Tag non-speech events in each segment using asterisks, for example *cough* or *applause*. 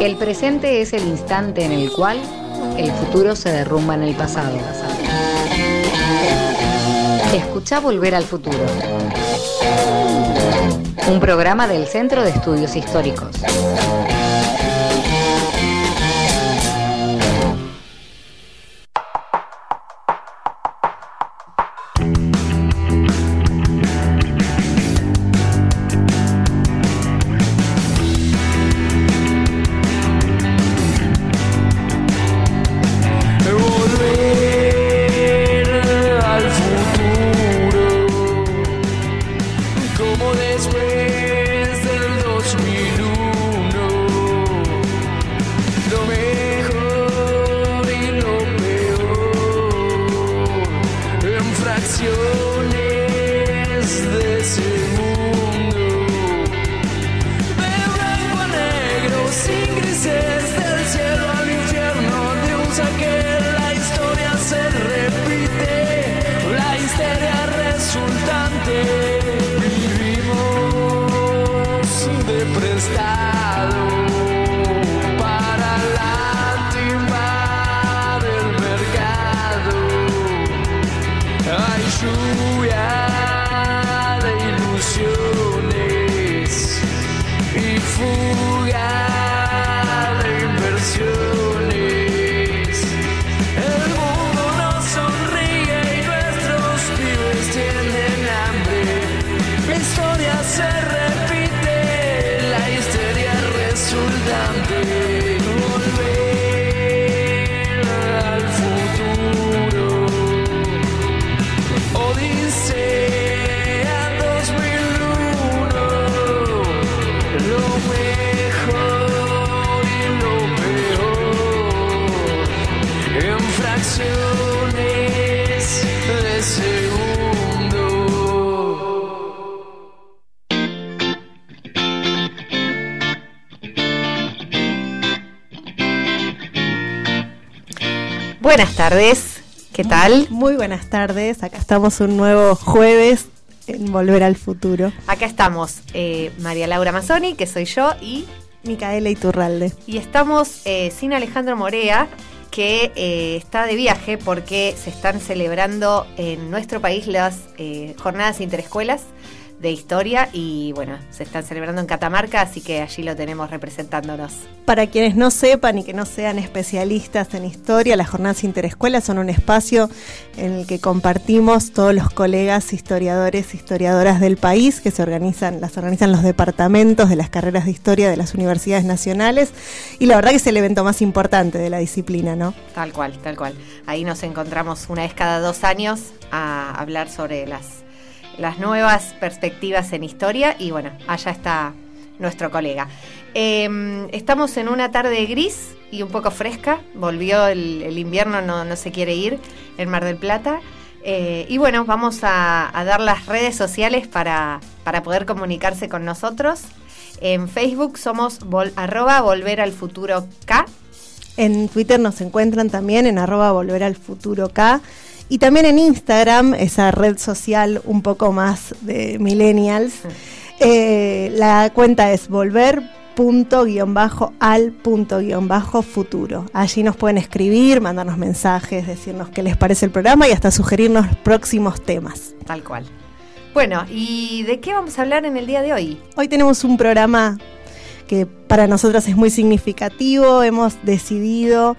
El presente es el instante en el cual el futuro se derrumba en el pasado. Escucha Volver al Futuro. Un programa del Centro de Estudios Históricos. Buenas tardes, ¿qué tal? Muy buenas tardes, acá estamos un nuevo jueves en Volver al Futuro. Acá estamos eh, María Laura Mazzoni, que soy yo, y Micaela Iturralde. Y estamos eh, sin Alejandro Morea, que eh, está de viaje porque se están celebrando en nuestro país las jornadas interescuelas de historia y bueno, se están celebrando en Catamarca, así que allí lo tenemos representándonos. Para quienes no sepan y que no sean especialistas en historia, las jornadas interescuelas son un espacio en el que compartimos todos los colegas historiadores, historiadoras del país que se organizan, las organizan los departamentos de las carreras de historia de las universidades nacionales y la verdad que es el evento más importante de la disciplina, ¿no? Tal cual, tal cual. Ahí nos encontramos una vez cada dos años a hablar sobre las las nuevas perspectivas en historia y bueno, allá está nuestro colega. Em, estamos en una tarde gris y un poco fresca, volvió el, invierno, no, se quiere ir en Mar del Plata. Eh, y bueno, vamos a, dar las redes sociales para, para, poder comunicarse con nosotros. En Facebook somos arroba volver al futuro K. En Twitter nos encuentran también en arroba volver al futuro K. Y también en Instagram, esa red social un poco más de millennials, eh, la cuenta es volver punto guion bajo al punto guion bajo futuro. Allí nos pueden escribir, mandarnos mensajes, decirnos qué les parece el programa y hasta sugerirnos próximos temas. Tal cual. Bueno, ¿y de qué vamos a hablar en el día de hoy? Hoy tenemos un programa que para nosotras es muy significativo. Hemos decidido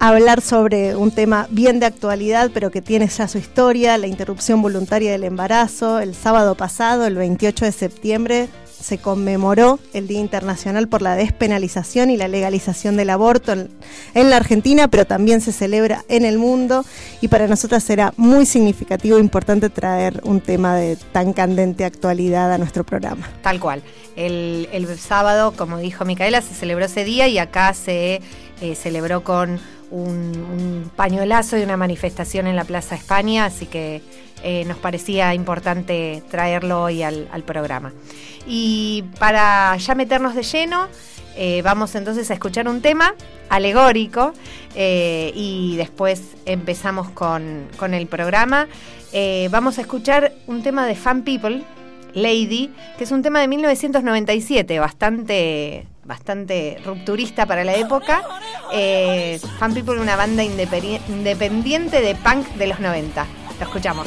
hablar sobre un tema bien de actualidad, pero que tiene ya su historia, la interrupción voluntaria del embarazo. El sábado pasado, el 28 de septiembre, se conmemoró el Día Internacional por la Despenalización y la Legalización del Aborto en, la Argentina, pero también se celebra en el mundo y para nosotras será muy significativo e importante traer un tema de tan candente actualidad a nuestro programa. Tal cual. El, sábado, como dijo Micaela, se celebró ese día y acá se eh, celebró con un, pañuelazo y una manifestación en la Plaza España, así que eh, nos parecía importante traerlo hoy al, programa. Y para ya meternos de lleno, eh, vamos entonces a escuchar un tema alegórico eh, y después empezamos con, con el programa. vamos a escuchar un tema de Fan People, Lady, que es un tema de 1997, bastante bastante rupturista para la época. Eh, Fan People, una banda independiente de punk de los 90. Lo escuchamos.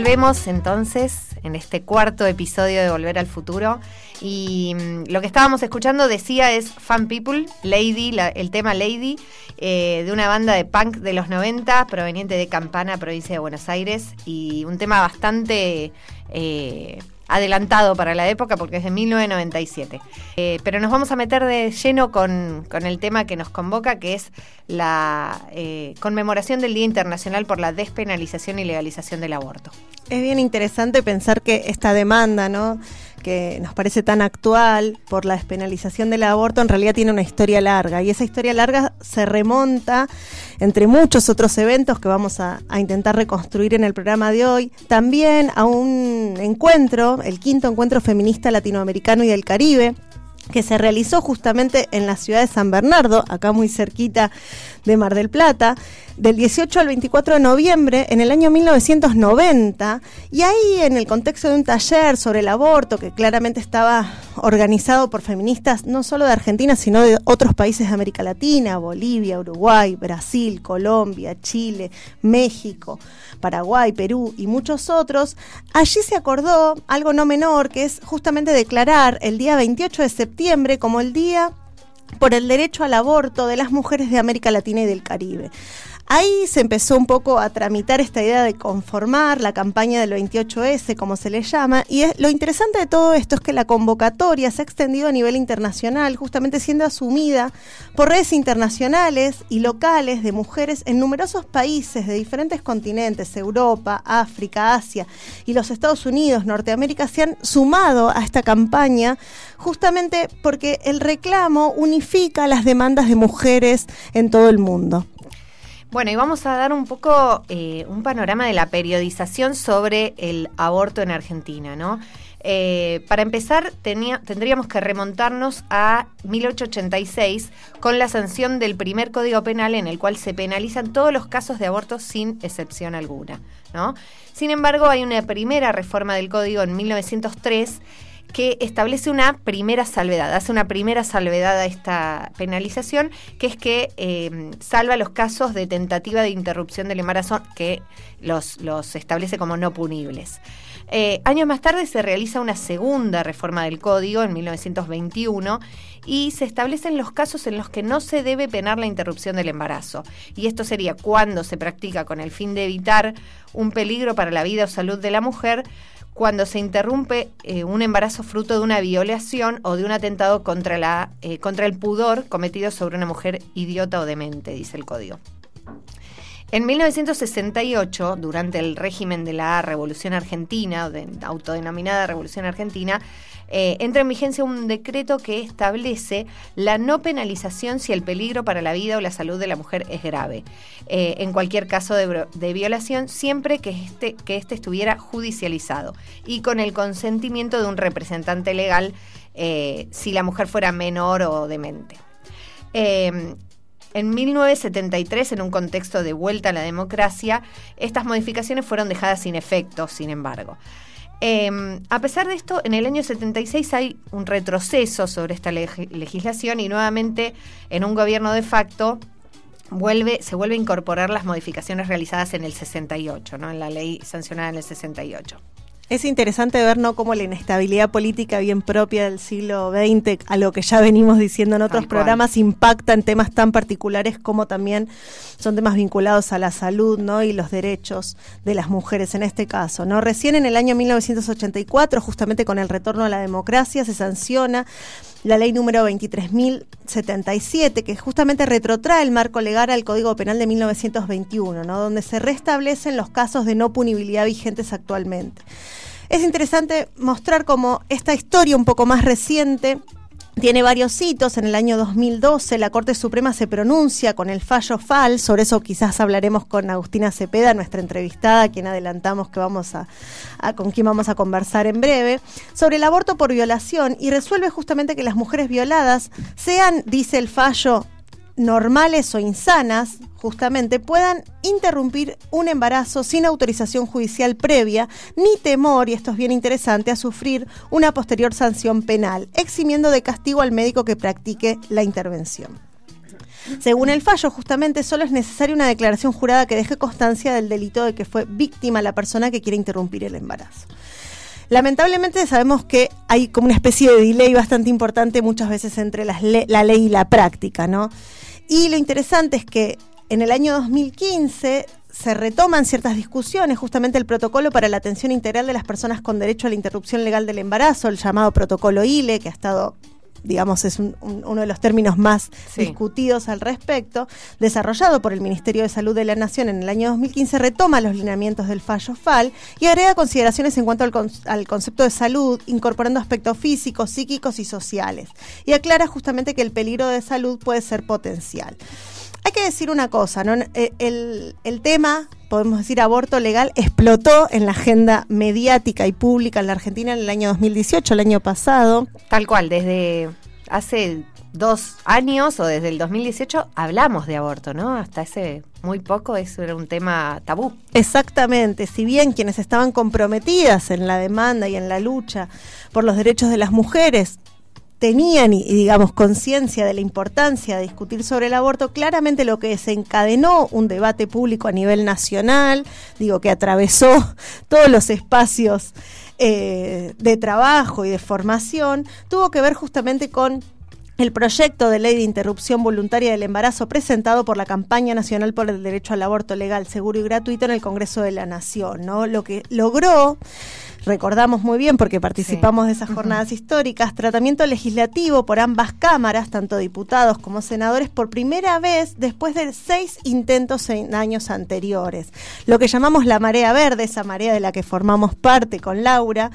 Volvemos entonces en este cuarto episodio de Volver al Futuro. Y mm, lo que estábamos escuchando decía es Fan People, Lady, el tema Lady, eh, de una banda de punk de los 90 proveniente de Campana, provincia de Buenos Aires y un tema bastante... Eh, adelantado para la época porque es de 1997. Eh, pero nos vamos a meter de lleno con, el tema que nos convoca, que es la eh, conmemoración del Día Internacional por la Despenalización y Legalización del Aborto. Es bien interesante pensar que esta demanda, ¿no? Que nos parece tan actual por la despenalización del aborto, en realidad tiene una historia larga. Y esa historia larga se remonta, entre muchos otros eventos que vamos a, intentar reconstruir en el programa de hoy, también a un encuentro, el quinto encuentro feminista latinoamericano y del Caribe, que se realizó justamente en la ciudad de San Bernardo, acá muy cerquita de Mar del Plata, del 18 al 24 de noviembre en el año 1990, y ahí en el contexto de un taller sobre el aborto que claramente estaba organizado por feministas no solo de Argentina, sino de otros países de América Latina, Bolivia, Uruguay, Brasil, Colombia, Chile, México, Paraguay, Perú y muchos otros, allí se acordó algo no menor, que es justamente declarar el día 28 de septiembre como el Día por el derecho al aborto de las mujeres de América Latina y del Caribe. Ahí se empezó un poco a tramitar esta idea de conformar la campaña del 28S, como se le llama, y lo interesante de todo esto es que la convocatoria se ha extendido a nivel internacional, justamente siendo asumida por redes internacionales y locales de mujeres en numerosos países de diferentes continentes, Europa, África, Asia y los Estados Unidos, Norteamérica, se han sumado a esta campaña justamente porque el reclamo unifica las demandas de mujeres en todo el mundo. Bueno, y vamos a dar un poco eh, un panorama de la periodización sobre el aborto en Argentina, ¿no? Eh, para empezar, tendríamos que remontarnos a 1886 con la sanción del primer Código Penal en el cual se penalizan todos los casos de aborto sin excepción alguna. ¿no? Sin embargo, hay una primera reforma del Código en 1903 que establece una primera salvedad, hace una primera salvedad a esta penalización, que es que eh, salva los casos de tentativa de interrupción del embarazo que los, los establece como no punibles. Eh, años más tarde se realiza una segunda reforma del código en 1921 y se establecen los casos en los que no se debe penar la interrupción del embarazo. Y esto sería cuando se practica con el fin de evitar un peligro para la vida o salud de la mujer, cuando se interrumpe eh, un embarazo fruto de una violación o de un atentado contra, la, eh, contra el pudor cometido sobre una mujer idiota o demente, dice el código. En 1968, durante el régimen de la Revolución Argentina, o de autodenominada Revolución Argentina, eh, entra en vigencia un decreto que establece la no penalización si el peligro para la vida o la salud de la mujer es grave, eh, en cualquier caso de, violación, siempre que este, que este estuviera judicializado y con el consentimiento de un representante legal eh, si la mujer fuera menor o demente. En 1973, en un contexto de vuelta a la democracia, estas modificaciones fueron dejadas sin efecto, sin embargo. Em, a pesar de esto, en el año 76 hay un retroceso sobre esta legislación y nuevamente en un gobierno de facto vuelve, se vuelve a incorporar las modificaciones realizadas en el 68, ¿no? en la ley sancionada en el 68. Es interesante ver ¿no? cómo la inestabilidad política bien propia del siglo XX, a lo que ya venimos diciendo en otros programas, impacta en temas tan particulares como también son temas vinculados a la salud ¿no? y los derechos de las mujeres en este caso. ¿no? Recién en el año 1984, justamente con el retorno a la democracia, se sanciona la ley número 23.077, que justamente retrotrae el marco legal al Código Penal de 1921, ¿no? donde se restablecen los casos de no punibilidad vigentes actualmente. Es interesante mostrar cómo esta historia un poco más reciente tiene varios hitos. En el año 2012 la Corte Suprema se pronuncia con el fallo FAL. Sobre eso quizás hablaremos con Agustina Cepeda, nuestra entrevistada, quien adelantamos que vamos a, con quien vamos a conversar en breve, sobre el aborto por violación y resuelve justamente que las mujeres violadas sean, dice el fallo, normales o insanas, justamente, puedan interrumpir un embarazo sin autorización judicial previa, ni temor, y esto es bien interesante, a sufrir una posterior sanción penal, eximiendo de castigo al médico que practique la intervención. Según el fallo, justamente solo es necesaria una declaración jurada que deje constancia del delito de que fue víctima la persona que quiere interrumpir el embarazo. Lamentablemente sabemos que hay como una especie de delay bastante importante muchas veces entre la ley y la práctica, ¿no? Y lo interesante es que en el año 2015 se retoman ciertas discusiones, justamente el protocolo para la atención integral de las personas con derecho a la interrupción legal del embarazo, el llamado protocolo ILE, que ha estado digamos, es uno de los términos más discutidos al respecto, desarrollado por el Ministerio de Salud de la Nación en el año 2015, retoma los lineamientos del fallo FAL y agrega consideraciones en cuanto al, concepto de salud, incorporando aspectos físicos, psíquicos y sociales. Y aclara justamente que el peligro de salud puede ser potencial. Hay que decir una cosa, ¿no? Eh, el, el tema podemos decir, aborto legal explotó en la agenda mediática y pública en la Argentina en el año 2018, el año pasado. Tal cual, desde hace dos años o desde el 2018 hablamos de aborto, ¿no? Hasta ese muy poco eso era un tema tabú. Exactamente, si bien quienes estaban comprometidas en la demanda y en la lucha por los derechos de las mujeres tenían, y, digamos, conciencia de la importancia de discutir sobre el aborto, claramente lo que desencadenó un debate público a nivel nacional, digo, que atravesó *laughs* todos los espacios eh, de trabajo y de formación, tuvo que ver justamente con el proyecto de ley de interrupción voluntaria del embarazo presentado por la Campaña Nacional por el Derecho al Aborto Legal, Seguro y Gratuito en el Congreso de la Nación, ¿no? Lo que logró recordamos muy bien porque participamos de esas jornadas históricas, tratamiento legislativo por ambas cámaras, tanto diputados como senadores, por primera vez después de seis intentos en años anteriores. Lo que llamamos la marea verde, esa marea de la que formamos parte con Laura,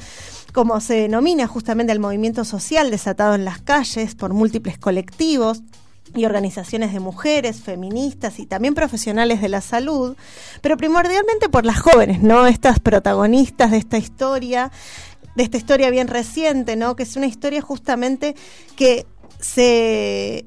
como se denomina justamente el movimiento social desatado en las calles por múltiples colectivos, y organizaciones de mujeres, feministas y también profesionales de la salud, pero primordialmente por las jóvenes, ¿no? Estas protagonistas de esta historia, de esta historia bien reciente, ¿no? Que es una historia justamente que se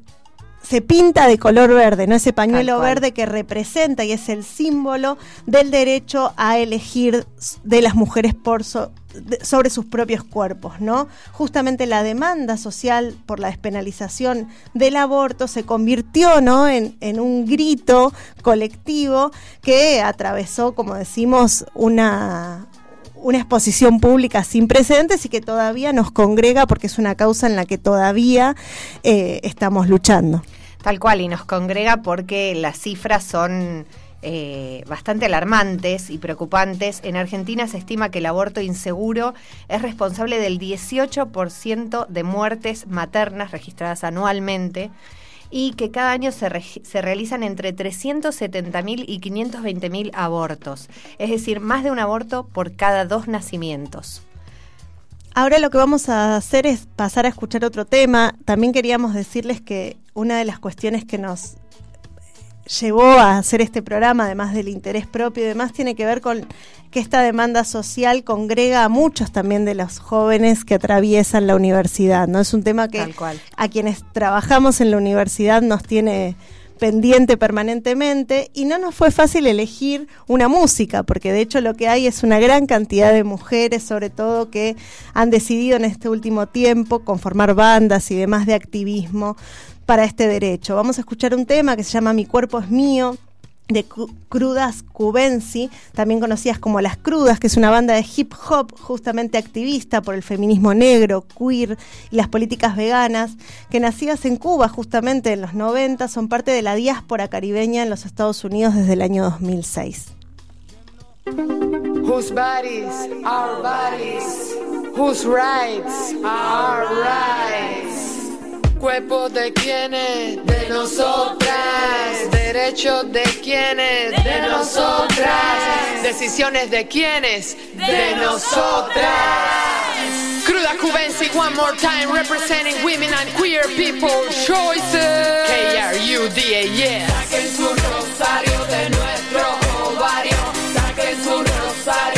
se pinta de color verde, ¿no? Ese pañuelo verde que representa y es el símbolo del derecho a elegir de las mujeres por sobre sus propios cuerpos, ¿no? Justamente la demanda social por la despenalización del aborto se convirtió, ¿no? En, en un grito colectivo que atravesó, como decimos, una, una exposición pública sin precedentes y que todavía nos congrega porque es una causa en la que todavía eh, estamos luchando. Tal cual, y nos congrega porque las cifras son eh, bastante alarmantes y preocupantes. En Argentina se estima que el aborto inseguro es responsable del 18% de muertes maternas registradas anualmente y que cada año se, se realizan entre 370.000 y 520.000 abortos, es decir, más de un aborto por cada dos nacimientos. Ahora lo que vamos a hacer es pasar a escuchar otro tema. También queríamos decirles que una de las cuestiones que nos llevó a hacer este programa, además del interés propio y demás, tiene que ver con que esta demanda social congrega a muchos también de los jóvenes que atraviesan la universidad. ¿no? Es un tema que a quienes trabajamos en la universidad nos tiene pendiente permanentemente y no nos fue fácil elegir una música, porque de hecho lo que hay es una gran cantidad de mujeres, sobre todo, que han decidido en este último tiempo conformar bandas y demás de activismo para este derecho. Vamos a escuchar un tema que se llama Mi cuerpo es mío de Crudas Cubensi, también conocidas como Las Crudas, que es una banda de hip hop justamente activista por el feminismo negro, queer y las políticas veganas, que nacidas en Cuba justamente en los 90, son parte de la diáspora caribeña en los Estados Unidos desde el año 2006. Whose bodies are bodies, whose rights are rights. Cuerpo de quienes, de nosotras. Derechos de quienes, de nosotras. Decisiones de quienes, de nosotras. Cruda Cubensi, one more time, representing women and queer people choices. K-R-U-D-A, yes. Saquen su rosario de nuestro ovario. Saquen su rosario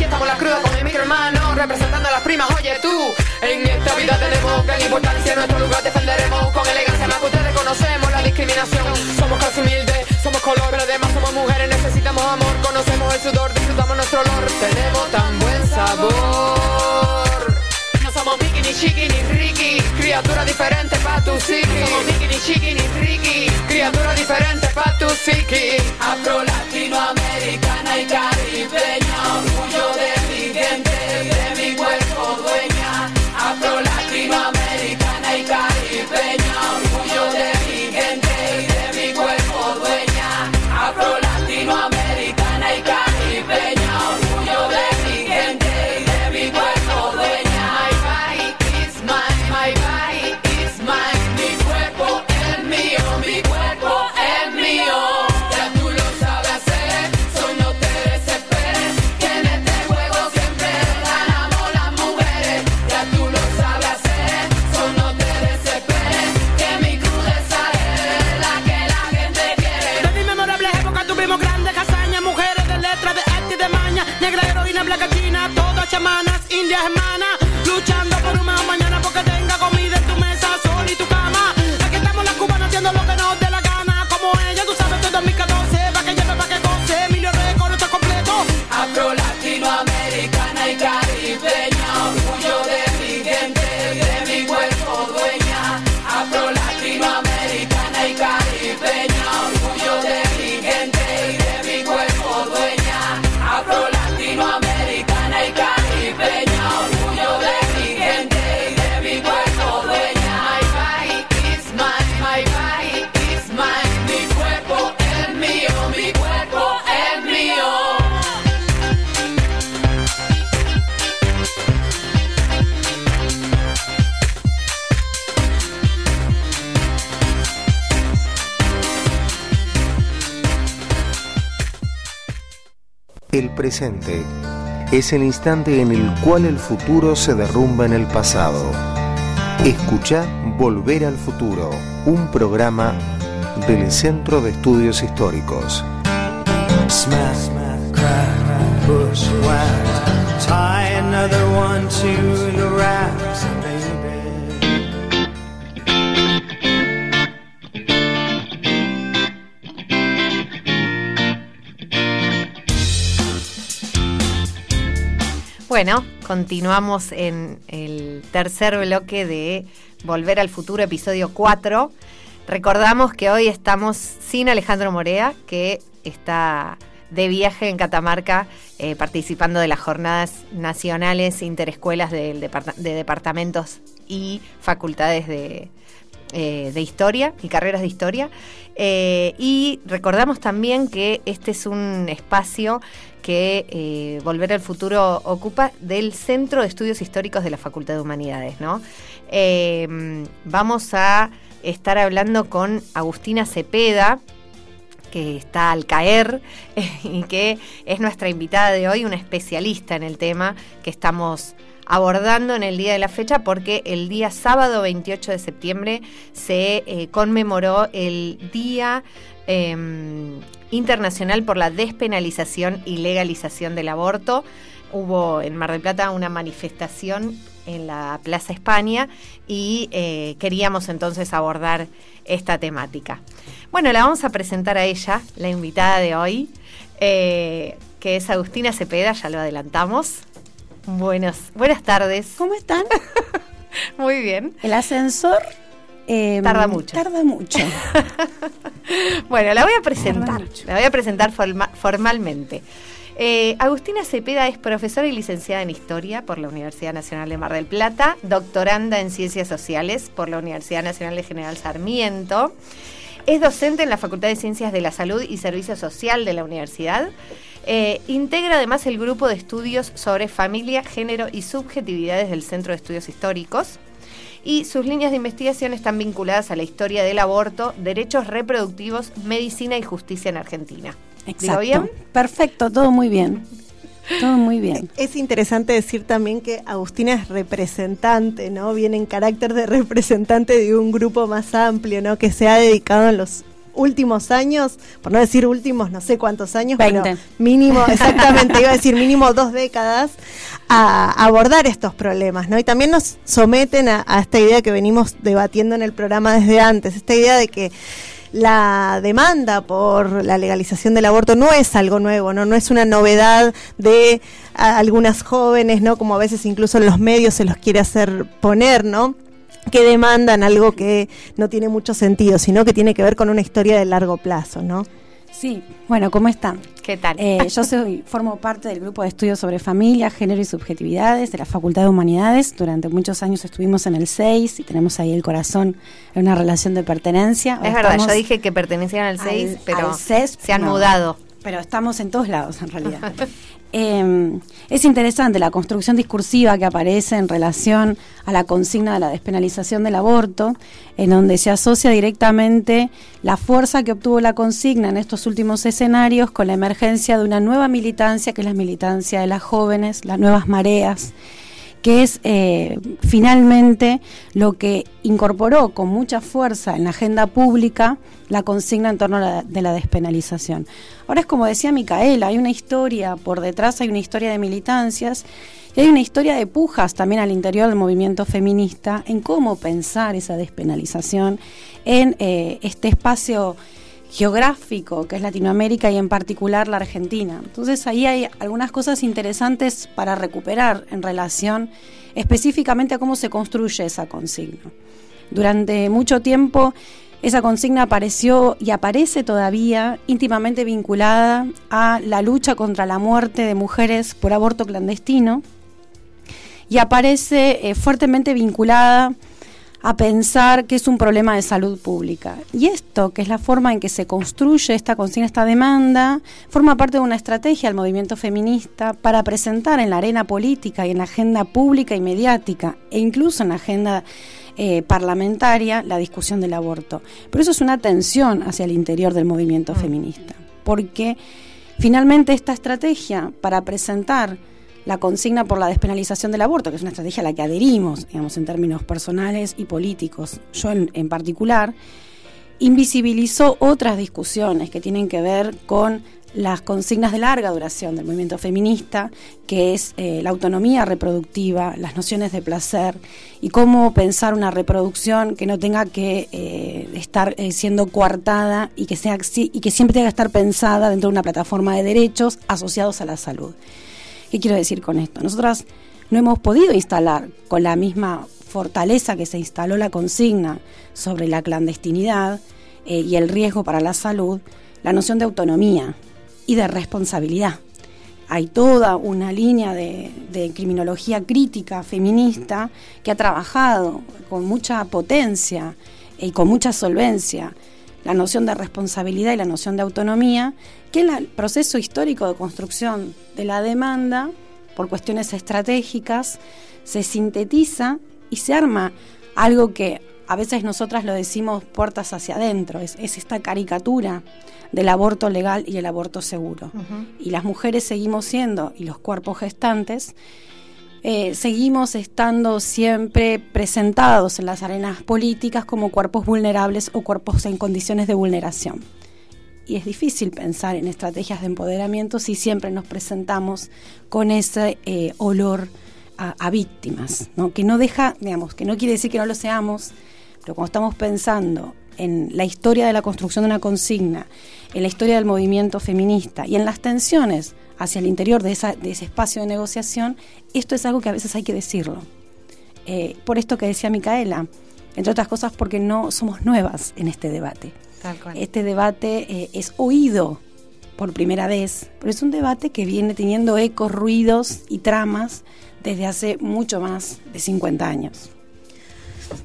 representando a las primas. Oye tú, en esta vida tenemos gran importancia, nuestro lugar defenderemos con elegancia. Más que ustedes conocemos la discriminación. Somos clase humilde, somos color, pero además somos mujeres, necesitamos amor. Conocemos el sudor, disfrutamos nuestro olor. Tenemos tan buen sabor. No somos Mickey, ni Chiqui, ni Ricky, criatura diferente pa' tu psiqui. Somos Mickey, ni Chiqui, ni Ricky, criatura diferente pa' tu psiqui. Afro latinoamericano americana y caribeña, orgullo de mi gente, es el instante en el cual el futuro se derrumba en el pasado. Escucha Volver al Futuro, un programa del Centro de Estudios Históricos. Bueno, continuamos en el tercer bloque de Volver al Futuro, episodio 4. Recordamos que hoy estamos sin Alejandro Morea, que está de viaje en Catamarca eh, participando de las jornadas nacionales interescuelas de, de departamentos y facultades de, eh, de historia y carreras de historia. Eh, y recordamos también que este es un espacio que Volver al Futuro ocupa del Centro de Estudios Históricos de la Facultad de Humanidades. ¿no? vamos a estar hablando con Agustina Cepeda, que está al caer *laughs* y que es nuestra invitada de hoy, una especialista en el tema que estamos abordando en el día de la fecha porque el día sábado 28 de septiembre se eh, conmemoró el Día em, Internacional por la Despenalización y Legalización del Aborto. Hubo en Mar del Plata una manifestación en la Plaza España y eh, queríamos entonces abordar esta temática. Bueno, la vamos a presentar a ella, la invitada de hoy, eh, que es Agustina Cepeda, ya lo adelantamos. Buenos, buenas tardes. ¿Cómo están? *laughs* Muy bien. El ascensor em, tarda mucho. Tarda mucho. *laughs* bueno, la voy a presentar. La voy a presentar formalmente. Eh, Agustina Cepeda es profesora y licenciada en Historia por la Universidad Nacional de Mar del Plata, doctoranda en Ciencias Sociales por la Universidad Nacional de General Sarmiento. Es docente en la Facultad de Ciencias de la Salud y Servicio Social de la universidad. Eh, integra además el grupo de estudios sobre familia, género y subjetividades del Centro de Estudios Históricos. Y sus líneas de investigación están vinculadas a la historia del aborto, derechos reproductivos, medicina y justicia en Argentina. Exacto. bien? Perfecto, todo muy bien. Todo muy bien. *laughs* Es interesante decir también que Agustina es representante, ¿no? Viene en carácter de representante de un grupo más amplio, ¿no? Que se ha dedicado en los últimos años, por no decir últimos, no sé cuántos años, pero mínimo, *laughs* exactamente, iba a decir mínimo dos décadas, a abordar estos problemas, ¿no? Y también nos someten a esta idea que venimos debatiendo en el programa desde antes, esta idea de que la demanda por la legalización del aborto no es algo nuevo, no, no es una novedad de algunas jóvenes, ¿no? Como a veces incluso en los medios se los quiere hacer poner, ¿no? Que demandan algo que no tiene mucho sentido, sino que tiene que ver con una historia de largo plazo, ¿no? Sí, bueno, ¿cómo están? ¿Qué tal? Eh, yo soy, formo parte del grupo de estudios sobre familia, género y subjetividades de la Facultad de Humanidades. Durante muchos años estuvimos en el 6 y tenemos ahí el corazón en una relación de pertenencia. Es verdad, yo dije que pertenecían al 6, pero se han mudado. Pero estamos en todos lados, en realidad. *laughs* Eh, es interesante la construcción discursiva que aparece en relación a la consigna de la despenalización del aborto, en donde se asocia directamente la fuerza que obtuvo la consigna en estos últimos escenarios con la emergencia de una nueva militancia, que es la militancia de las jóvenes, las nuevas mareas que es eh, finalmente lo que incorporó con mucha fuerza en la agenda pública la consigna en torno a la, de la despenalización. Ahora es como decía Micaela, hay una historia por detrás, hay una historia de militancias y hay una historia de pujas también al interior del movimiento feminista en cómo pensar esa despenalización en eh, este espacio geográfico que es Latinoamérica y en particular la Argentina. Entonces ahí hay algunas cosas interesantes para recuperar en relación específicamente a cómo se construye esa consigna. Durante mucho tiempo esa consigna apareció y aparece todavía íntimamente vinculada a la lucha contra la muerte de mujeres por aborto clandestino y aparece eh, fuertemente vinculada a pensar que es un problema de salud pública. Y esto, que es la forma en que se construye esta consigna, esta demanda, forma parte de una estrategia del movimiento feminista para presentar en la arena política y en la agenda pública y mediática, e incluso en la agenda eh, parlamentaria, la discusión del aborto. Pero eso es una tensión hacia el interior del movimiento mm. feminista, porque finalmente esta estrategia para presentar la consigna por la despenalización del aborto, que es una estrategia a la que adherimos, digamos, en términos personales y políticos, yo en, particular, invisibilizó otras discusiones que tienen que ver con las consignas de larga duración del movimiento feminista, que es eh, la autonomía reproductiva, las nociones de placer y cómo pensar una reproducción que no tenga que eh, estar eh, siendo coartada y que, sea, y que siempre tenga que estar pensada dentro de una plataforma de derechos asociados a la salud ¿Qué quiero decir con esto? Nosotras no hemos podido instalar con la misma fortaleza que se instaló la consigna sobre la clandestinidad eh, y el riesgo para la salud, la noción de autonomía y de responsabilidad. Hay toda una línea de, de criminología crítica feminista que ha trabajado con mucha potencia y con mucha solvencia la noción de responsabilidad y la noción de autonomía, que en el proceso histórico de construcción de la demanda, por cuestiones estratégicas, se sintetiza y se arma algo que a veces nosotras lo decimos puertas hacia adentro, es, esta caricatura del aborto legal y el aborto seguro. Y las mujeres seguimos siendo, y los cuerpos gestantes, eh, seguimos estando siempre presentados en las arenas políticas como cuerpos vulnerables o cuerpos en condiciones de vulneración. Y es difícil pensar en estrategias de empoderamiento si siempre nos presentamos con ese eh, olor a, víctimas, ¿no? que no deja, digamos, que no quiere decir que no lo seamos, pero cuando estamos pensando en la historia de la construcción de una consigna, en la historia del movimiento feminista y en las tensiones hacia el interior de, ese espacio de negociación, esto es algo que a veces hay que decirlo. Eh, por esto que decía Micaela, entre otras cosas porque no somos nuevas en este debate. Este debate eh, es oído por primera vez, pero es un debate que viene teniendo ecos, ruidos y tramas desde hace mucho más de 50 años.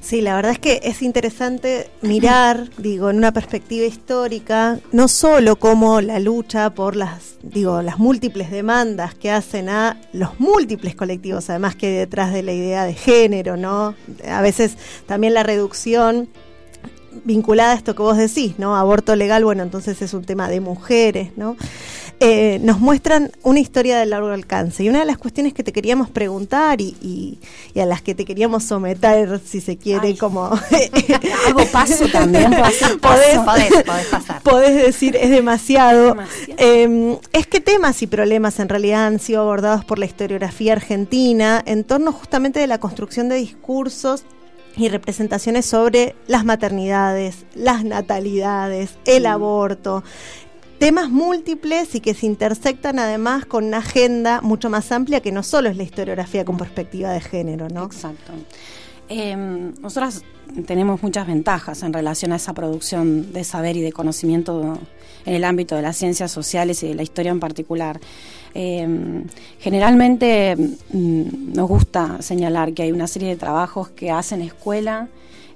Sí, la verdad es que es interesante mirar, *laughs* digo, en una perspectiva histórica, no solo como la lucha por las, digo, las múltiples demandas que hacen a los múltiples colectivos, además que detrás de la idea de género, ¿no? A veces también la reducción vinculada a esto que vos decís, ¿no? Aborto legal, bueno, entonces es un tema de mujeres, ¿no? Eh, nos muestran una historia de largo alcance. Y una de las cuestiones que te queríamos preguntar y, a las que te queríamos someter, si se quiere, como... *laughs* Hago paso *laughs* también, podés, pasar. Podés decir, es demasiado. Em, es que temas y problemas en realidad han sido abordados por la historiografía argentina en torno justamente de la construcción de discursos y representaciones sobre las maternidades, las natalidades, el aborto, temas múltiples y que se intersectan además con una agenda mucho más amplia que no solo es la historiografía con perspectiva de género, ¿no? Exacto. Eh, nosotras tenemos muchas ventajas en relación a esa producción de saber y de conocimiento en el ámbito de las ciencias sociales y de la historia en particular. Em, generalmente mm, nos gusta señalar que hay una serie de trabajos que hacen escuela.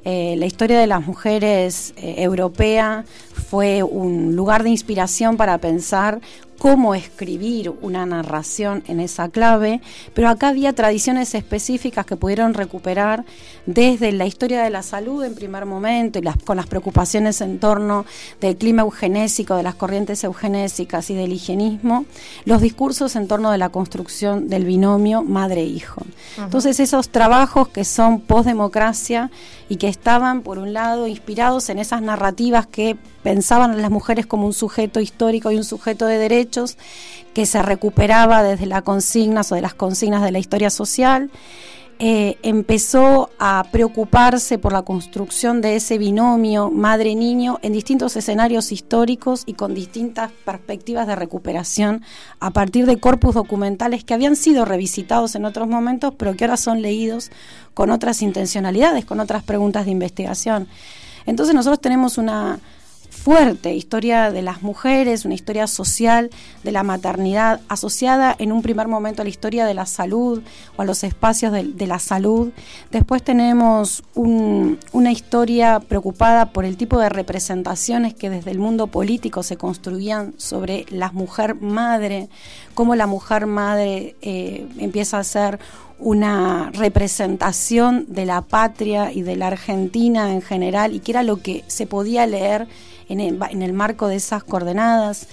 Eh, la historia de las mujeres eh, europea fue un lugar de inspiración para pensar cómo escribir una narración en esa clave, pero acá había tradiciones específicas que pudieron recuperar desde la historia de la salud en primer momento y las, con las preocupaciones en torno del clima eugenésico, de las corrientes eugenésicas y del higienismo, los discursos en torno de la construcción del binomio madre-hijo. Entonces esos trabajos que son postdemocracia y que estaban, por un lado, inspirados en esas narrativas que pensaban a las mujeres como un sujeto histórico y un sujeto de que se recuperaba desde las consignas o de las consignas de la historia social. Eh, empezó a preocuparse por la construcción de ese binomio madre-niño en distintos escenarios históricos y con distintas perspectivas de recuperación a partir de corpus documentales que habían sido revisitados en otros momentos, pero que ahora son leídos con otras intencionalidades, con otras preguntas de investigación. Entonces nosotros tenemos una, fuerte, historia de las mujeres, una historia social de la maternidad, asociada en un primer momento a la historia de la salud o a los espacios de, la salud. Después tenemos una historia preocupada por el tipo de representaciones que desde el mundo político se construían sobre la mujer madre, cómo la mujer madre eh, empieza a ser una representación de la patria y de la Argentina en general y que era lo que se podía leer en el, marco de esas coordenadas.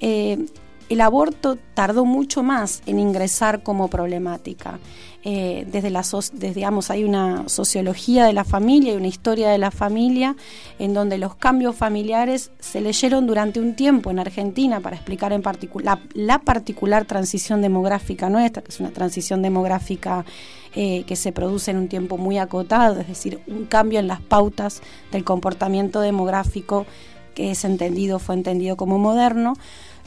Eh, el aborto tardó mucho más en ingresar como problemática. Eh, desde la desde, digamos, hay una sociología de la familia y una historia de la familia en donde los cambios familiares se leyeron durante un tiempo en Argentina para explicar en particular la, particular transición demográfica nuestra, que es una transición demográfica eh, que se produce en un tiempo muy acotado, es decir, un cambio en las pautas del comportamiento demográfico que es entendido, fue entendido como moderno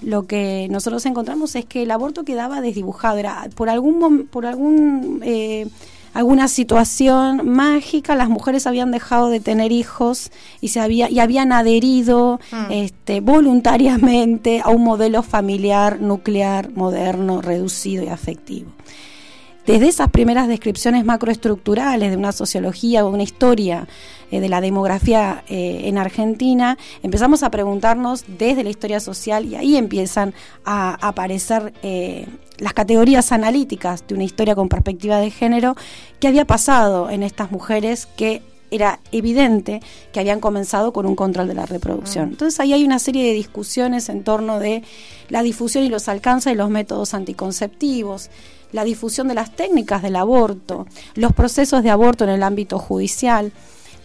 lo que nosotros encontramos es que el aborto quedaba desdibujado, era por algún por algún eh, alguna situación mágica, las mujeres habían dejado de tener hijos y se había y habían adherido Mm. este, voluntariamente a un modelo familiar nuclear moderno, reducido y afectivo. Desde esas primeras descripciones macroestructurales de una sociología o una historia eh, de la demografía eh, en Argentina, empezamos a preguntarnos desde la historia social y ahí empiezan a aparecer eh, las categorías analíticas de una historia con perspectiva de género que había pasado en estas mujeres que era evidente que habían comenzado con un control de la reproducción. Entonces ahí hay una serie de discusiones en torno de la difusión y los alcances de los métodos anticonceptivos, la difusión de las técnicas del aborto, los procesos de aborto en el ámbito judicial,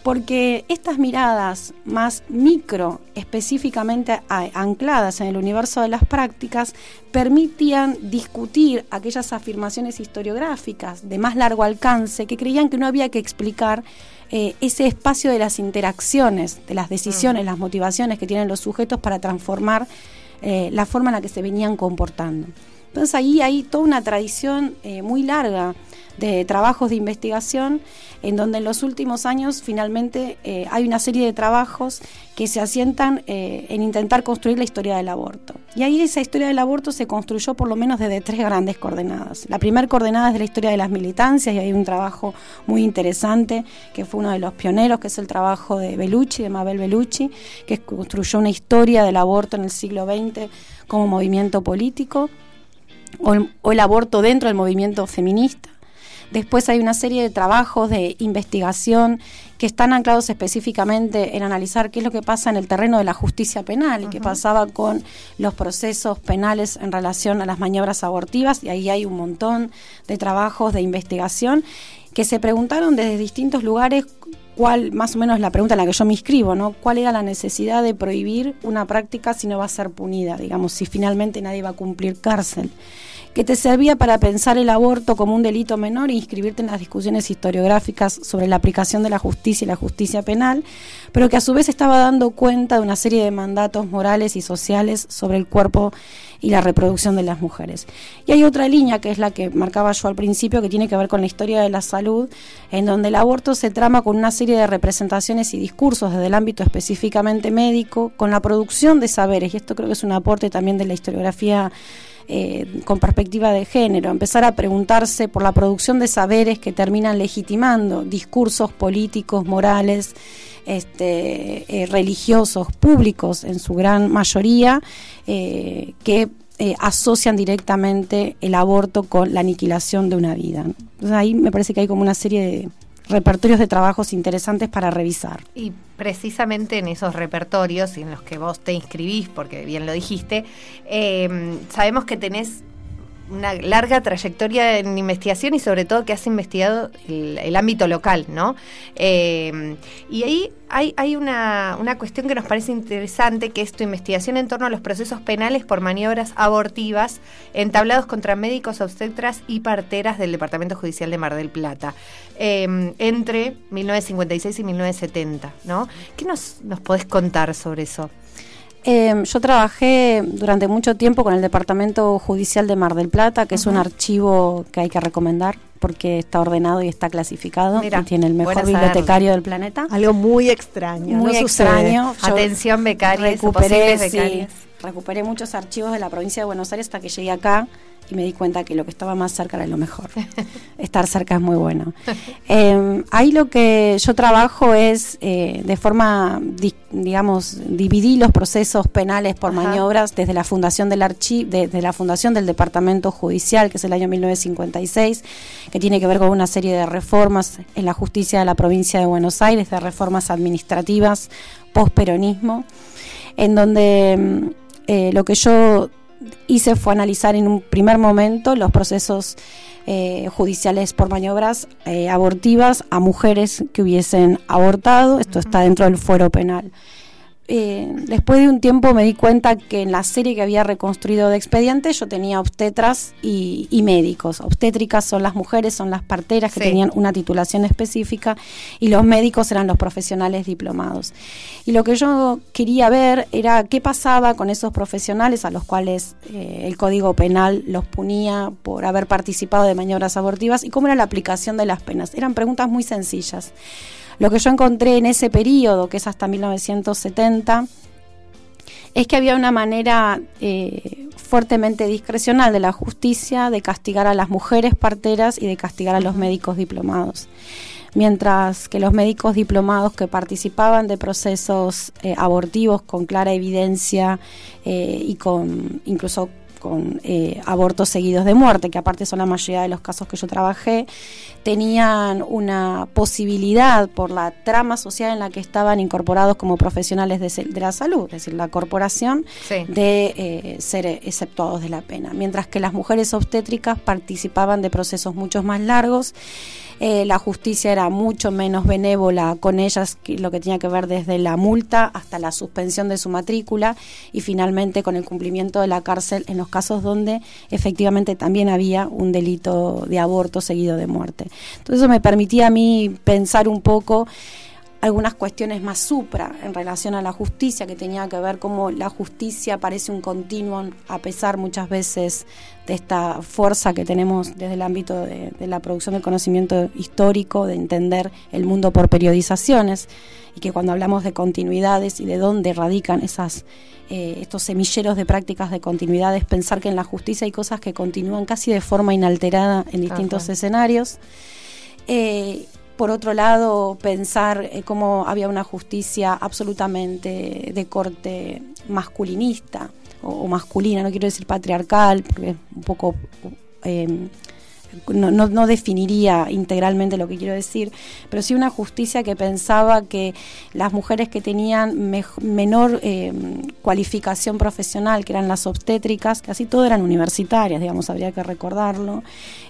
porque estas miradas más micro, específicamente ancladas en el universo de las prácticas, permitían discutir aquellas afirmaciones historiográficas de más largo alcance que creían que no había que explicar eh, ese espacio de las interacciones, de las decisiones, las motivaciones que tienen los sujetos para transformar eh, la forma en la que se venían comportando. Entonces ahí hay toda una tradición eh, muy larga de trabajos de investigación en donde en los últimos años finalmente eh, hay una serie de trabajos que se asientan eh, en intentar construir la historia del aborto. Y ahí esa historia del aborto se construyó por lo menos desde tres grandes coordenadas. La primera coordenada es de la historia de las militancias y hay un trabajo muy interesante que fue uno de los pioneros, que es el trabajo de Bellucci, de Mabel Bellucci, que construyó una historia del aborto en el siglo XX como movimiento político o el, o el aborto dentro del movimiento feminista. Después hay una serie de trabajos de investigación que están anclados específicamente en analizar qué es lo que pasa en el terreno de la justicia penal y qué pasaba con los procesos penales en relación a las maniobras abortivas. Y ahí hay un montón de trabajos de investigación que se preguntaron desde distintos lugares cuál, más o menos la pregunta en la que yo me inscribo, ¿no? ¿Cuál era la necesidad de prohibir una práctica si no va a ser punida? Digamos, si finalmente nadie va a cumplir cárcel que te servía para pensar el aborto como un delito menor e inscribirte en las discusiones historiográficas sobre la aplicación de la justicia y la justicia penal, pero que a su vez estaba dando cuenta de una serie de mandatos morales y sociales sobre el cuerpo y la reproducción de las mujeres. Y hay otra línea que es la que marcaba yo al principio, que tiene que ver con la historia de la salud, en donde el aborto se trama con una serie de representaciones y discursos desde el ámbito específicamente médico, con la producción de saberes, y esto creo que es un aporte también de la historiografía eh, con perspectiva de género, empezar a preguntarse por la producción de saberes que terminan legitimando discursos políticos, morales, este, eh, religiosos, públicos en su gran mayoría, eh, que eh, asocian directamente el aborto con la aniquilación de una vida. Entonces ahí me parece que hay como una serie de repertorios de trabajos interesantes para revisar. Y precisamente en esos repertorios en los que vos te inscribís, porque bien lo dijiste, eh, sabemos que tenés una larga trayectoria en investigación y sobre todo que has investigado el, ámbito local, ¿no? Eh, y ahí hay, una, cuestión que nos parece interesante, que es tu investigación en torno a los procesos penales por maniobras abortivas entablados contra médicos, obstetras y parteras del Departamento Judicial de Mar del Plata, eh, entre 1956 y 1970, ¿no? ¿Qué nos, nos podés contar sobre eso? Eh, yo trabajé durante mucho tiempo con el Departamento Judicial de Mar del Plata, que uh -huh. es un archivo que hay que recomendar porque está ordenado y está clasificado Mira, y tiene el mejor bibliotecario del planeta. Algo muy extraño. Muy no extraño. Atención, becarias, recuperé. Sí, recuperé muchos archivos de la provincia de Buenos Aires hasta que llegué acá y me di cuenta que lo que estaba más cerca era lo mejor. *laughs* Estar cerca es muy bueno. Eh, ahí lo que yo trabajo es eh, de forma, di, digamos, dividir los procesos penales por Ajá. maniobras desde la fundación del archivo, desde la fundación del Departamento Judicial, que es el año 1956, que tiene que ver con una serie de reformas en la justicia de la provincia de Buenos Aires, de reformas administrativas, posperonismo, en donde eh, lo que yo hice fue analizar en un primer momento los procesos eh, judiciales por maniobras eh, abortivas a mujeres que hubiesen abortado. Esto está dentro del fuero penal. Eh, después de un tiempo me di cuenta que en la serie que había reconstruido de expediente yo tenía obstetras y, médicos. Obstétricas son las mujeres, son las parteras que tenían una titulación específica y los médicos eran los profesionales diplomados. Y lo que yo quería ver era qué pasaba con esos profesionales a los cuales eh, el Código Penal los punía por haber participado de maniobras abortivas y cómo era la aplicación de las penas. Eran preguntas muy sencillas. Lo que yo encontré en ese periodo, que es hasta 1970, es que había una manera eh, fuertemente discrecional de la justicia de castigar a las mujeres parteras y de castigar a los médicos diplomados. Mientras que los médicos diplomados que participaban de procesos eh, abortivos con clara evidencia eh, y con incluso con eh, abortos seguidos de muerte, que aparte son la mayoría de los casos que yo trabajé, tenían una posibilidad por la trama social en la que estaban incorporados como profesionales de, la salud, es decir, la corporación, de eh, ser exceptuados de la pena. Mientras que las mujeres obstétricas participaban de procesos mucho más largos eh, la justicia era mucho menos benévola con ellas, lo que tenía que ver desde la multa hasta la suspensión de su matrícula y finalmente con el cumplimiento de la cárcel en los casos donde efectivamente también había un delito de aborto seguido de muerte. Entonces eso me permitía a mí pensar un poco algunas cuestiones más supra en relación a la justicia, que tenía que ver cómo la justicia parece un continuum, a pesar muchas veces de esta fuerza que tenemos desde el ámbito de, la producción del conocimiento histórico, de entender el mundo por periodizaciones, y que cuando hablamos de continuidades y de dónde radican esas, eh, estos semilleros de prácticas de continuidades, pensar que en la justicia hay cosas que continúan casi de forma inalterada en distintos escenarios. Eh, por otro lado, pensar eh, cómo había una justicia absolutamente de corte masculinista o, masculina, no quiero decir patriarcal, porque un poco... Em, no, definiría integralmente lo que quiero decir, pero sí una justicia que pensaba que las mujeres que tenían menor em, cualificación profesional, que eran las obstétricas, casi todas eran universitarias, digamos, habría que recordarlo,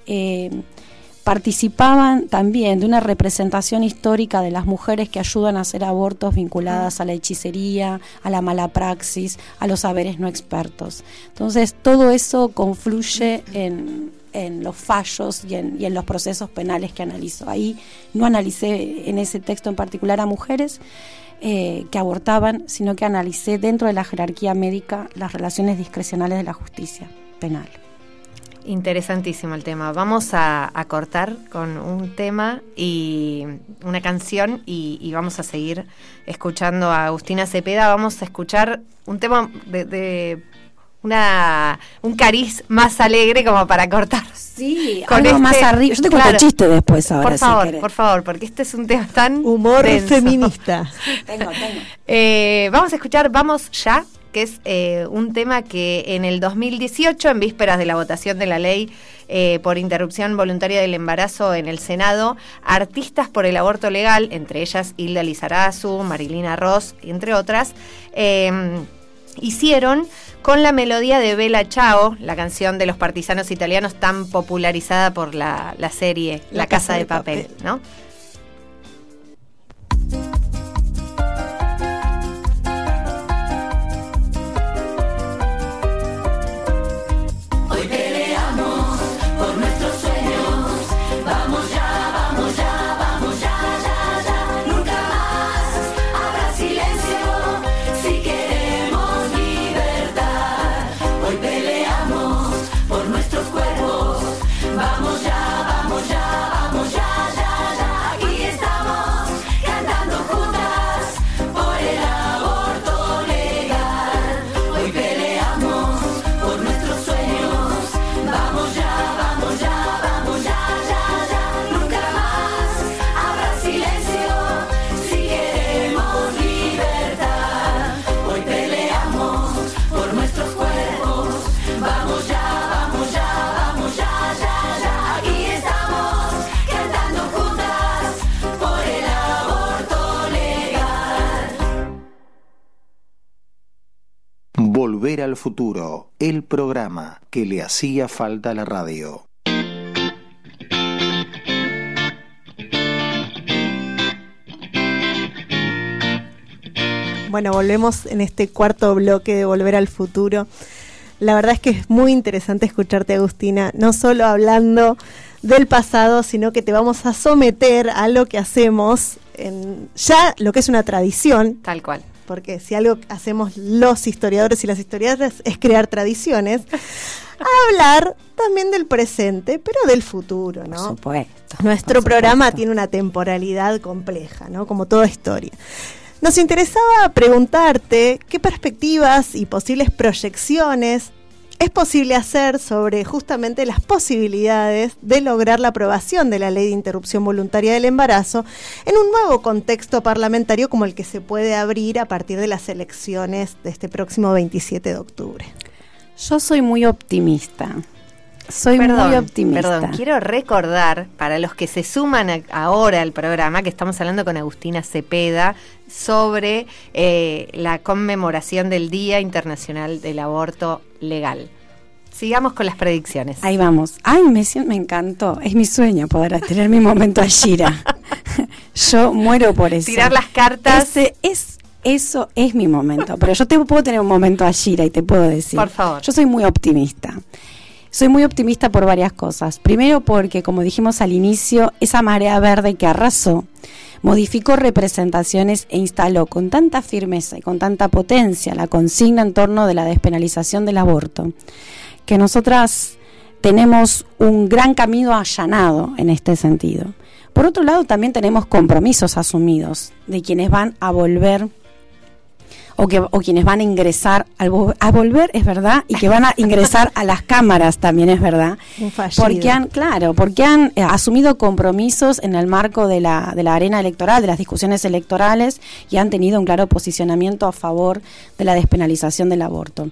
em, participaban también de una representación histórica de las mujeres que ayudan a hacer abortos vinculadas a la hechicería, a la mala praxis, a los saberes no expertos. Entonces, todo eso confluye en, los fallos y en, los procesos penales que analizo. Ahí no analicé en ese texto en particular a mujeres eh, que abortaban, sino que analicé dentro de la jerarquía médica las relaciones discrecionales de la justicia penal. Interesantísimo el tema. Vamos a, cortar con un tema y una canción y, vamos a seguir escuchando a Agustina Cepeda. Vamos a escuchar un tema de, una un cariz más alegre como para cortar. Sí, con algo más este arriba. Yo te cuento chiste después ahora. Por favor, por favor, porque este es un tema tan humor feminista. *laughs* tengo, tengo. Eh, vamos a escuchar Vamos ya que es eh, un tema que en el 2018, en vísperas de la votación de la ley eh, por interrupción voluntaria del embarazo en el Senado, artistas por el aborto legal, entre ellas Hilda Lizarazu, Marilina Ross, entre otras, em, hicieron con la melodía de Bella Ciao, la canción de los partisanos italianos tan popularizada por la, serie La, Casa, de, Papel, ¿no? Programa que le hacía falta a la radio. Bueno, volvemos en este cuarto bloque de Volver al Futuro. La verdad es que es muy interesante escucharte, Agustina, no solo hablando del pasado, sino que te vamos a someter a lo que hacemos en ya lo que es una tradición. Tal cual. Porque si algo hacemos los historiadores y las historiadoras es crear tradiciones, a *laughs* hablar también del presente, pero del futuro, ¿no? Por supuesto. Nuestro por programa supuesto. tiene una temporalidad compleja, ¿no? Como toda historia. Nos interesaba preguntarte qué perspectivas y posibles proyecciones es posible hacer sobre justamente las posibilidades de lograr la aprobación de la ley de interrupción voluntaria del embarazo en un nuevo contexto parlamentario como el que se puede abrir a partir de las elecciones de este próximo 27 de octubre. Yo soy muy optimista. Soy Perdón, muy optimista. Perdón, quiero recordar para los que se suman a- ahora al programa que estamos hablando con Agustina Cepeda sobre eh, la conmemoración del Día Internacional del Aborto Legal. Sigamos con las predicciones. Ahí vamos. Ay, me, me encantó. Es mi sueño poder tener mi momento Ashira. *laughs* Yo muero por eso. Tirar las cartas. Ese es, eso es mi momento. Pero yo te puedo tener un momento Ashira y te puedo decir. Por favor. Yo soy muy optimista. Soy muy optimista por varias cosas. Primero porque, como dijimos al inicio, esa marea verde que arrasó, modificó representaciones e instaló con tanta firmeza y con tanta potencia la consigna en torno de la despenalización del aborto, que nosotras tenemos un gran camino allanado en este sentido. Por otro lado, también tenemos compromisos asumidos de quienes van a volver o, que, o quienes van a ingresar al vo- a volver es verdad y que van a ingresar a las cámaras también es verdad Un fallido. porque han claro porque han eh, asumido compromisos en el marco de la, de la arena electoral de las discusiones electorales y han tenido un claro posicionamiento a favor de la despenalización del aborto